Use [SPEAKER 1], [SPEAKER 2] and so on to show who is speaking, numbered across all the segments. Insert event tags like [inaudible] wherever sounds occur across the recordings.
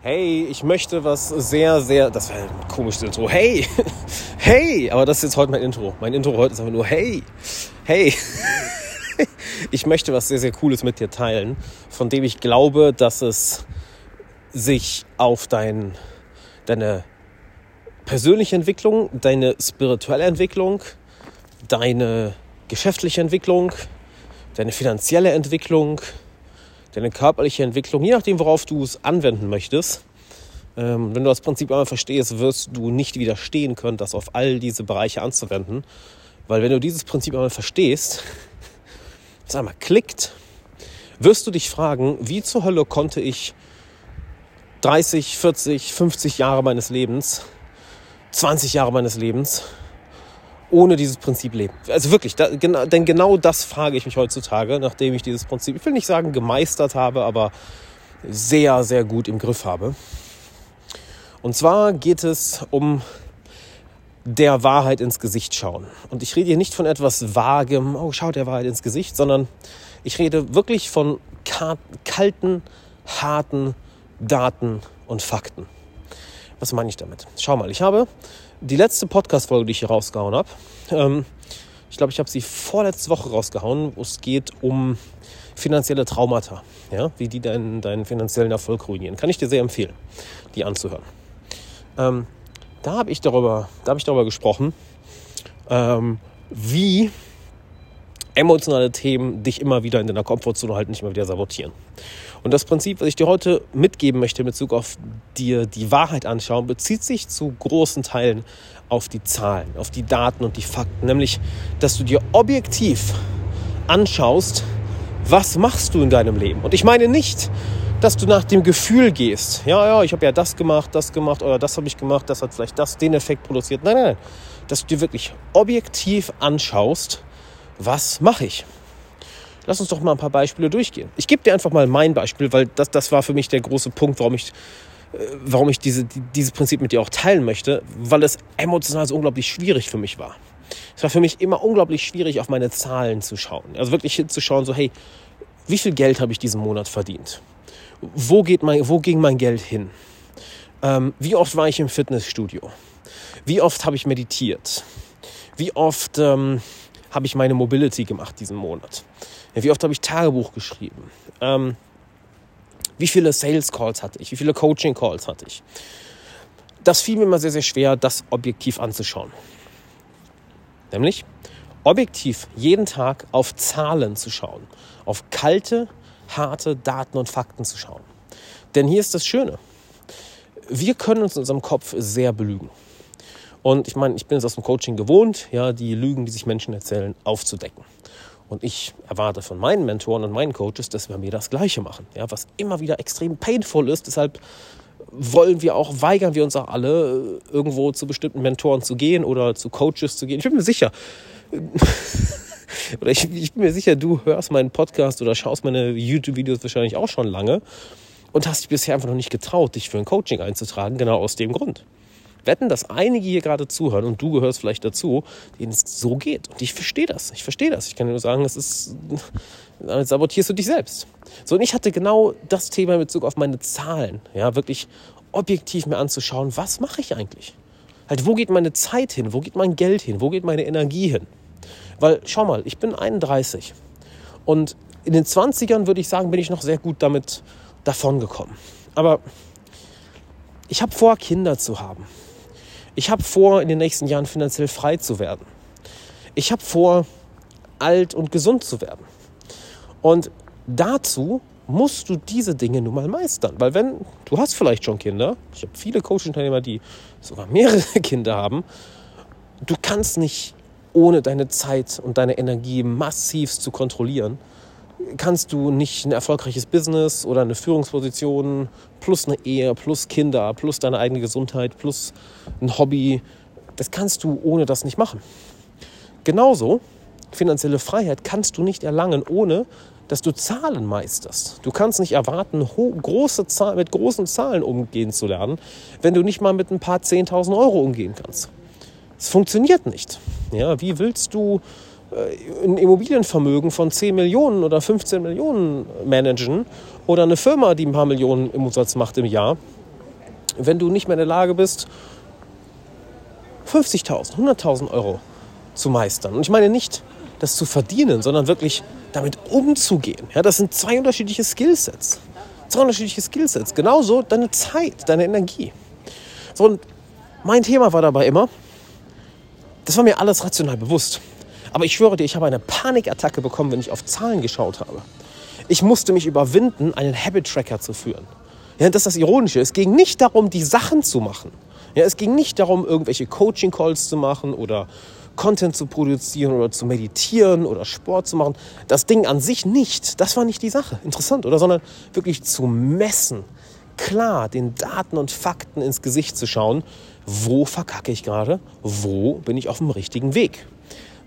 [SPEAKER 1] Hey, ich möchte was sehr, sehr. Das war ein komisches Intro. Hey! [laughs] Hey! Aber das ist jetzt heute mein Intro. Mein Intro heute ist einfach nur Hey! Hey! [laughs] Ich möchte was sehr, sehr Cooles mit dir teilen, von dem ich glaube, dass es sich auf dein, deine persönliche Entwicklung, deine spirituelle Entwicklung, deine geschäftliche Entwicklung, deine finanzielle Entwicklung, deine körperliche Entwicklung, je nachdem, worauf du es anwenden möchtest. Ähm, wenn du das Prinzip einmal verstehst, wirst du nicht widerstehen können, das auf all diese Bereiche anzuwenden. Weil wenn du dieses Prinzip einmal verstehst, [laughs] es einmal klickt, wirst du dich fragen, wie zur Hölle konnte ich 30, 40, 50 Jahre meines Lebens, 20 Jahre meines Lebens ohne dieses Prinzip leben. Also wirklich, da, genau, denn genau das frage ich mich heutzutage, nachdem ich dieses Prinzip, ich will nicht sagen gemeistert habe, aber sehr, sehr gut im Griff habe. Und zwar geht es um der Wahrheit ins Gesicht schauen. Und ich rede hier nicht von etwas Vagem, oh, schaut der Wahrheit ins Gesicht, sondern ich rede wirklich von kalten, harten Daten und Fakten. Was meine ich damit? Schau mal, ich habe die letzte Podcast-Folge, die ich hier rausgehauen habe, ähm, ich glaube, ich habe sie vorletzte Woche rausgehauen, wo es geht um finanzielle Traumata, ja, wie die deinen, deinen finanziellen Erfolg ruinieren. Kann ich dir sehr empfehlen, die anzuhören. Ähm, da habe ich darüber, da habe ich darüber gesprochen, ähm, wie emotionale Themen dich immer wieder in deiner Komfortzone halten, nicht immer wieder sabotieren. Und das Prinzip, was ich dir heute mitgeben möchte in Bezug auf dir die Wahrheit anschauen, bezieht sich zu großen Teilen auf die Zahlen, auf die Daten und die Fakten. Nämlich, dass du dir objektiv anschaust, was machst du in deinem Leben. Und ich meine nicht, dass du nach dem Gefühl gehst. Ja, ja, ich habe ja das gemacht, das gemacht oder das habe ich gemacht, das hat vielleicht das, den Effekt produziert. Nein, nein, nein. Dass du dir wirklich objektiv anschaust, was mache ich. Lass uns doch mal ein paar Beispiele durchgehen. Ich gebe dir einfach mal mein Beispiel, weil das, das war für mich der große Punkt, warum ich, äh, warum ich diese, dieses Prinzip mit dir auch teilen möchte, weil es emotional so unglaublich schwierig für mich war. Es war für mich immer unglaublich schwierig, auf meine Zahlen zu schauen. Also wirklich hinzuschauen, so hey, wie viel Geld habe ich diesen Monat verdient? Wo, geht mein, wo ging mein Geld hin? Ähm, wie oft war ich im Fitnessstudio? Wie oft habe ich meditiert? Wie oft ähm, habe ich meine Mobility gemacht diesen Monat? Wie oft habe ich Tagebuch geschrieben? Ähm, wie viele Sales Calls hatte ich? Wie viele Coaching Calls hatte ich? Das fiel mir immer sehr, sehr schwer, das objektiv anzuschauen. Nämlich objektiv jeden Tag auf Zahlen zu schauen, auf kalte, harte Daten und Fakten zu schauen. Denn hier ist das Schöne. Wir können uns in unserem Kopf sehr belügen. Und ich meine, ich bin es aus dem Coaching gewohnt, ja, die Lügen, die sich Menschen erzählen, aufzudecken. Und ich erwarte von meinen Mentoren und meinen Coaches, dass wir mir das Gleiche machen. Ja, was immer wieder extrem painful ist. Deshalb wollen wir auch, weigern wir uns auch alle, irgendwo zu bestimmten Mentoren zu gehen oder zu Coaches zu gehen. Ich bin mir sicher, [laughs] oder ich, ich bin mir sicher, du hörst meinen Podcast oder schaust meine YouTube-Videos wahrscheinlich auch schon lange und hast dich bisher einfach noch nicht getraut, dich für ein Coaching einzutragen, genau aus dem Grund wetten, dass einige hier gerade zuhören und du gehörst vielleicht dazu, denen es so geht. Und ich verstehe das. Ich verstehe das. Ich kann nur sagen, es ist, damit sabotierst du dich selbst. So, und ich hatte genau das Thema in Bezug auf meine Zahlen. Ja, wirklich objektiv mir anzuschauen, was mache ich eigentlich? Halt, wo geht meine Zeit hin? Wo geht mein Geld hin? Wo geht meine Energie hin? Weil, schau mal, ich bin 31 und in den 20ern würde ich sagen, bin ich noch sehr gut damit davongekommen. Aber ich habe vor, Kinder zu haben. Ich habe vor, in den nächsten Jahren finanziell frei zu werden. Ich habe vor, alt und gesund zu werden. Und dazu musst du diese Dinge nun mal meistern. Weil wenn, du hast vielleicht schon Kinder, ich habe viele Coaching-Teilnehmer, die sogar mehrere [laughs] Kinder haben, du kannst nicht ohne deine Zeit und deine Energie massivst zu kontrollieren, kannst du nicht ein erfolgreiches Business oder eine Führungsposition plus eine Ehe, plus Kinder, plus deine eigene Gesundheit, plus ein Hobby, das kannst du ohne das nicht machen. Genauso, finanzielle Freiheit kannst du nicht erlangen, ohne dass du Zahlen meisterst. Du kannst nicht erwarten, große Zahl mit großen Zahlen umgehen zu lernen, wenn du nicht mal mit ein paar 10.000 Euro umgehen kannst. Es funktioniert nicht. Ja, wie willst du ein Immobilienvermögen von 10 Millionen oder 15 Millionen managen oder eine Firma, die ein paar Millionen im Umsatz macht im Jahr, wenn du nicht mehr in der Lage bist, 50.000, 100.000 Euro zu meistern. Und ich meine nicht, das zu verdienen, sondern wirklich damit umzugehen. Ja, das sind zwei unterschiedliche Skillsets. Zwei unterschiedliche Skillsets. Genauso deine Zeit, deine Energie. So, und mein Thema war dabei immer, das war mir alles rational bewusst. Aber ich schwöre dir, ich habe eine Panikattacke bekommen, wenn ich auf Zahlen geschaut habe. Ich musste mich überwinden, einen Habit-Tracker zu führen. Ja, das ist das Ironische. Es ging nicht darum, die Sachen zu machen. Ja, es ging nicht darum, irgendwelche Coaching-Calls zu machen oder Content zu produzieren oder zu meditieren oder Sport zu machen. Das Ding an sich nicht. Das war nicht die Sache. Interessant, oder? Sondern wirklich zu messen. Klar, den Daten und Fakten ins Gesicht zu schauen. Wo verkacke ich gerade? Wo bin ich auf dem richtigen Weg?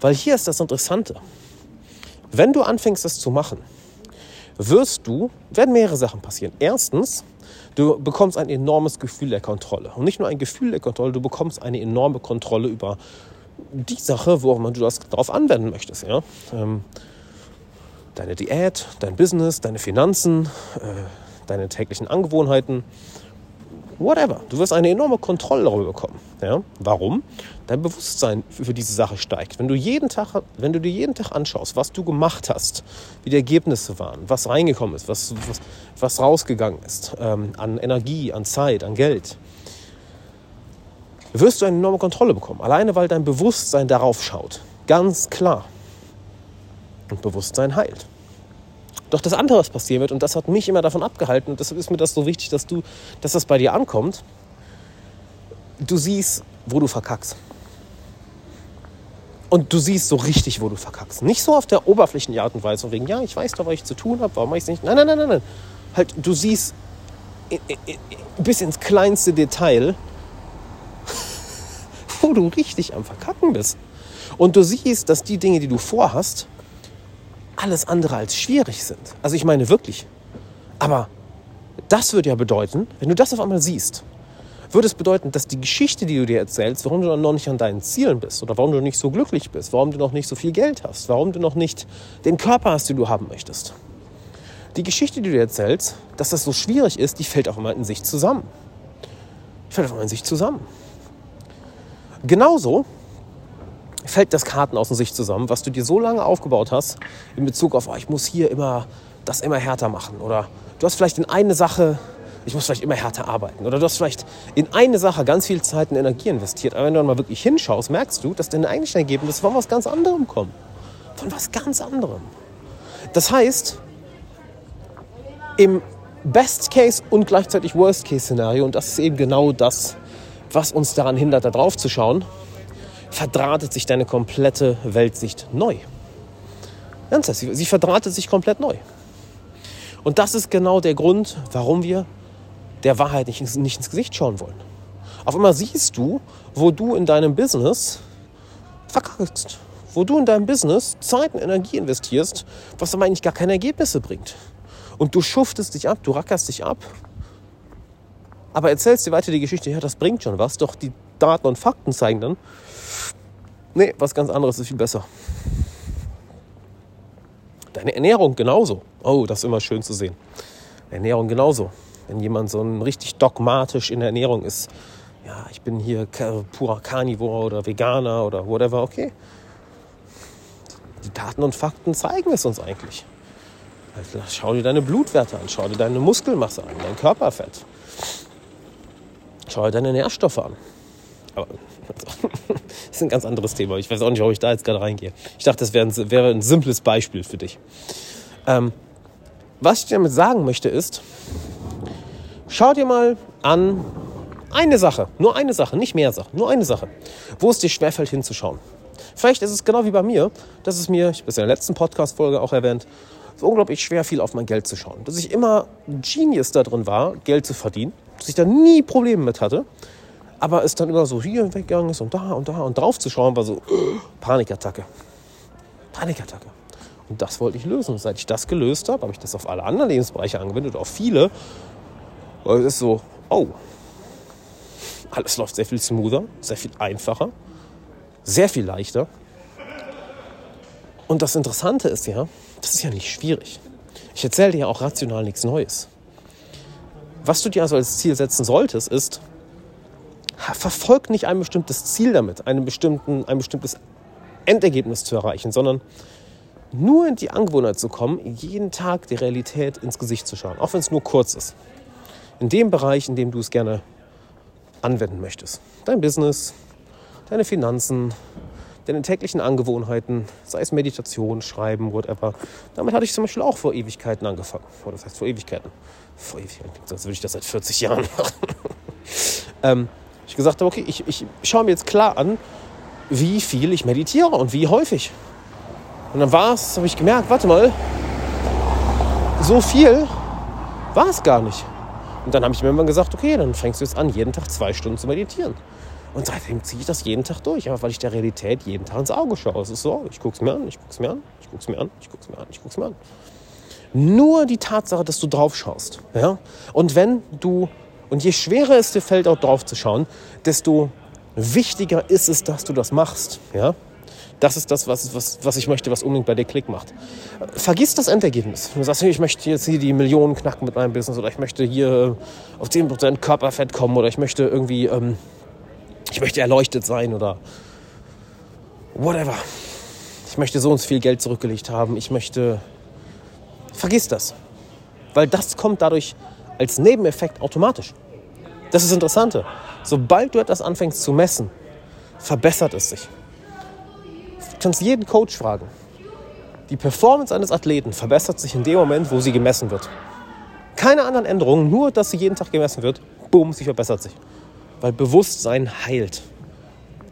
[SPEAKER 1] Weil hier ist das Interessante. Wenn du anfängst, das zu machen, wirst du, werden mehrere Sachen passieren. Erstens, du bekommst ein enormes Gefühl der Kontrolle. Und nicht nur ein Gefühl der Kontrolle, du bekommst eine enorme Kontrolle über die Sache, worauf du das darauf anwenden möchtest. Ja? Ähm, deine Diät, dein Business, deine Finanzen, äh, deine täglichen Angewohnheiten, whatever. Du wirst eine enorme Kontrolle darüber bekommen. Ja? Warum? Dein Bewusstsein für diese Sache steigt. Wenn du, jeden Tag, wenn du dir jeden Tag anschaust, was du gemacht hast, wie die Ergebnisse waren, was reingekommen ist, was, was, was rausgegangen ist, ähm, an Energie, an Zeit, an Geld, wirst du eine enorme Kontrolle bekommen. Alleine weil dein Bewusstsein darauf schaut. Ganz klar. Und Bewusstsein heilt. Doch das andere, was passieren wird, und das hat mich immer davon abgehalten, und deshalb ist mir das so wichtig, dass, du, dass das bei dir ankommt, du siehst, wo du verkackst. Und du siehst so richtig, wo du verkackst. Nicht so auf der oberflächlichen Art und Weise, wegen, ja, ich weiß doch, was ich zu tun habe, warum mache ich es nicht? Nein, nein, nein, nein, nein. Halt, du siehst bis ins kleinste Detail, [laughs] wo du richtig am Verkacken bist. Und du siehst, dass die Dinge, die du vorhast, alles andere als schwierig sind. Also ich meine wirklich. Aber das würde ja bedeuten, wenn du das auf einmal siehst, würde es bedeuten, dass die Geschichte, die du dir erzählst, warum du noch nicht an deinen Zielen bist oder warum du nicht so glücklich bist, warum du noch nicht so viel Geld hast, warum du noch nicht den Körper hast, den du haben möchtest. Die Geschichte, die du dir erzählst, dass das so schwierig ist, die fällt auf einmal in sich zusammen. Die fällt auf einmal in sich zusammen. Genauso fällt das Karten aus sich zusammen, was du dir so lange aufgebaut hast, in Bezug auf, oh, ich muss hier immer das immer härter machen. Oder du hast vielleicht in eine Sache, ich muss vielleicht immer härter arbeiten. Oder du hast vielleicht in eine Sache ganz viel Zeit und Energie investiert. Aber wenn du dann mal wirklich hinschaust, merkst du, dass deine eigentlichen Ergebnisse von was ganz anderem kommen. Von was ganz anderem. Das heißt, im Best Case und gleichzeitig Worst Case Szenario, und das ist eben genau das, was uns daran hindert, da drauf zu schauen, verdrahtet sich deine komplette Weltsicht neu. Ernsthaft, sie, sie verdrahtet sich komplett neu. Und das ist genau der Grund, warum wir der Wahrheit nicht, nicht ins Gesicht schauen wollen. Auf einmal siehst du, wo du in deinem Business verkackst. Wo du in deinem Business Zeit und Energie investierst, was aber eigentlich gar keine Ergebnisse bringt. Und du schuftest dich ab, du rackerst dich ab aber erzählst dir weiter die Geschichte, ja, das bringt schon was, doch die Daten und Fakten zeigen dann, nee, was ganz anderes ist viel besser. Deine Ernährung genauso. Oh, das ist immer schön zu sehen. Ernährung genauso. Wenn jemand so richtig dogmatisch in der Ernährung ist, ja, ich bin hier purer Carnivore oder Veganer oder whatever, okay. Die Daten und Fakten zeigen es uns eigentlich. Also schau dir deine Blutwerte an, schau dir deine Muskelmasse an, dein Körperfett. Schau dir deine Nährstoffe an. Aber [laughs] das ist ein ganz anderes Thema. Ich weiß auch nicht, ob ich da jetzt gerade reingehe. Ich dachte, das wäre ein, wäre ein simples Beispiel für dich. Ähm, was ich dir damit sagen möchte ist, schau dir mal an eine Sache, nur eine Sache, nicht mehr Sachen, nur eine Sache, wo es dir schwerfällt hinzuschauen. Vielleicht ist es genau wie bei mir, dass es mir, ich habe es in der letzten Podcast-Folge auch erwähnt, so unglaublich schwer fiel, auf mein Geld zu schauen. Dass ich immer Genius da drin war, Geld zu verdienen dass ich da nie Probleme mit hatte. Aber es dann immer so hier weggegangen ist und da und da und drauf zu schauen, war so Panikattacke. Panikattacke. Und das wollte ich lösen. Und seit ich das gelöst habe, habe ich das auf alle anderen Lebensbereiche angewendet, auf viele. Weil es ist so, oh, alles läuft sehr viel smoother, sehr viel einfacher, sehr viel leichter. Und das Interessante ist ja, das ist ja nicht schwierig. Ich erzähle dir ja auch rational nichts Neues. Was du dir also als Ziel setzen solltest, ist, verfolgt nicht ein bestimmtes Ziel damit, einen bestimmten, ein bestimmtes Endergebnis zu erreichen, sondern nur in die Angewohnheit zu kommen, jeden Tag die Realität ins Gesicht zu schauen, auch wenn es nur kurz ist. In dem Bereich, in dem du es gerne anwenden möchtest. Dein Business, deine Finanzen, deine täglichen Angewohnheiten, sei es Meditation, Schreiben, whatever. Damit hatte ich zum Beispiel auch vor Ewigkeiten angefangen. Oder das heißt vor Ewigkeiten. Vor Ewigkeiten, sonst würde ich das seit 40 Jahren [laughs] machen. ähm, ich gesagt habe, okay, ich, ich schaue mir jetzt klar an, wie viel ich meditiere und wie häufig. Und dann war es, habe ich gemerkt, warte mal, so viel war es gar nicht. Und dann habe ich mir irgendwann gesagt, okay, dann fängst du jetzt an, jeden Tag zwei Stunden zu meditieren. Und seitdem ziehe ich das jeden Tag durch, einfach weil ich der Realität jeden Tag ins Auge schaue. Es ist so, ich gucke es mir an, ich gucke es mir an, ich gucke es mir an, ich gucke es mir an, ich gucke es mir an. Nur die Tatsache, dass du drauf schaust. Ja? Und wenn du, und je schwerer es dir fällt, auch drauf zu schauen, desto wichtiger ist es, dass du das machst. Ja? Das ist das, was, was, was ich möchte, was unbedingt bei dir Klick macht. Vergiss das Endergebnis. Du sagst, ich möchte jetzt hier die Millionen knacken mit meinem Business oder ich möchte hier auf 10% Körperfett kommen oder ich möchte irgendwie, ähm, ich möchte erleuchtet sein oder whatever. Ich möchte so und so viel Geld zurückgelegt haben. Ich möchte. Vergiss das. Weil das kommt dadurch als Nebeneffekt automatisch. Das ist das Interessante. Sobald du etwas anfängst zu messen, verbessert es sich kannst jeden Coach fragen. Die Performance eines Athleten verbessert sich in dem Moment, wo sie gemessen wird. Keine anderen Änderungen, nur dass sie jeden Tag gemessen wird. Boom, sie verbessert sich. Weil Bewusstsein heilt.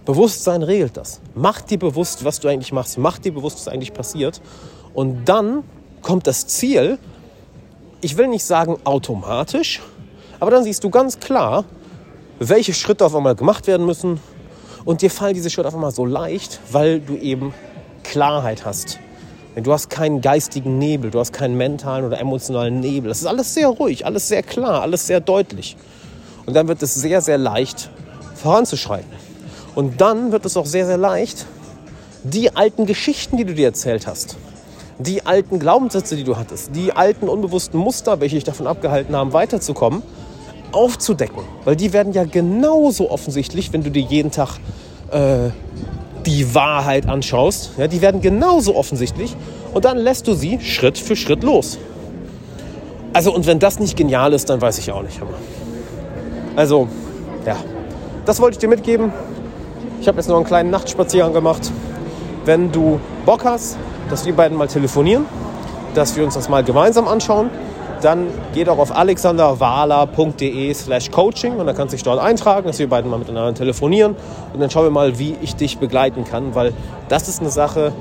[SPEAKER 1] Bewusstsein regelt das. Mach dir bewusst, was du eigentlich machst. Mach dir bewusst, was eigentlich passiert. Und dann kommt das Ziel, ich will nicht sagen automatisch, aber dann siehst du ganz klar, welche Schritte auf einmal gemacht werden müssen, und dir fallen diese Schritte einfach mal so leicht, weil du eben Klarheit hast. Du hast keinen geistigen Nebel, du hast keinen mentalen oder emotionalen Nebel. Das ist alles sehr ruhig, alles sehr klar, alles sehr deutlich. Und dann wird es sehr, sehr leicht voranzuschreiten. Und dann wird es auch sehr, sehr leicht, die alten Geschichten, die du dir erzählt hast, die alten Glaubenssätze, die du hattest, die alten unbewussten Muster, welche dich davon abgehalten haben, weiterzukommen, aufzudecken. Weil die werden ja genauso offensichtlich, wenn du dir jeden Tag äh, die Wahrheit anschaust. Ja, die werden genauso offensichtlich und dann lässt du sie Schritt für Schritt los. Also und wenn das nicht genial ist, dann weiß ich auch nicht. Also, ja, das wollte ich dir mitgeben. Ich habe jetzt noch einen kleinen Nachtspaziergang gemacht. Wenn du Bock hast, dass wir beiden mal telefonieren, dass wir uns das mal gemeinsam anschauen, dann geh doch auf alexanderwala.de slash coaching und dann kannst du dich dort eintragen, dass wir beiden mal miteinander telefonieren und dann schauen wir mal, wie ich dich begleiten kann, weil das ist eine Sache,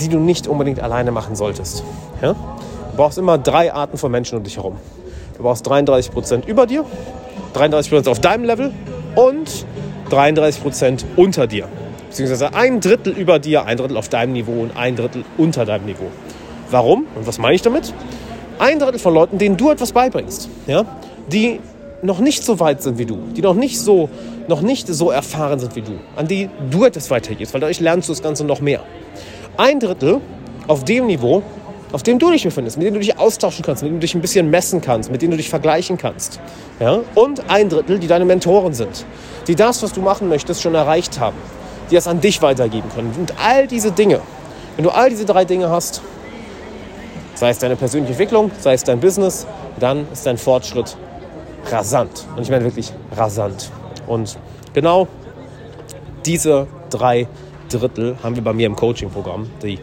[SPEAKER 1] die du nicht unbedingt alleine machen solltest. Ja? Du brauchst immer drei Arten von Menschen um dich herum. Du brauchst 33% über dir, 33% auf deinem Level und 33% unter dir. Beziehungsweise ein Drittel über dir, ein Drittel auf deinem Niveau und ein Drittel unter deinem Niveau. Warum? Und was meine ich damit? Ein Drittel von Leuten, denen du etwas beibringst, ja, die noch nicht so weit sind wie du, die noch nicht so, noch nicht so erfahren sind wie du, an die du etwas weitergehst, weil dadurch lernst du das Ganze noch mehr. Ein Drittel auf dem Niveau, auf dem du dich befindest, mit dem du dich austauschen kannst, mit dem du dich ein bisschen messen kannst, mit dem du dich vergleichen kannst. Ja? Und ein Drittel, die deine Mentoren sind, die das, was du machen möchtest, schon erreicht haben, die das an dich weitergeben können. Und all diese Dinge, wenn du all diese drei Dinge hast, sei es deine persönliche Entwicklung, sei es dein Business, dann ist dein Fortschritt rasant. Und ich meine wirklich rasant. Und genau diese drei Drittel haben wir bei mir im Coaching-Programm. Die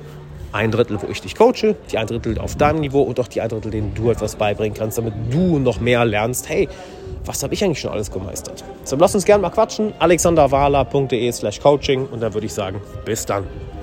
[SPEAKER 1] ein Drittel, wo ich dich coache, die ein Drittel auf deinem Niveau und auch die ein Drittel, denen du etwas beibringen kannst, damit du noch mehr lernst. Hey, was habe ich eigentlich schon alles gemeistert? So, lass uns gerne mal quatschen. alexanderwala.de slash coaching und dann würde ich sagen, bis dann.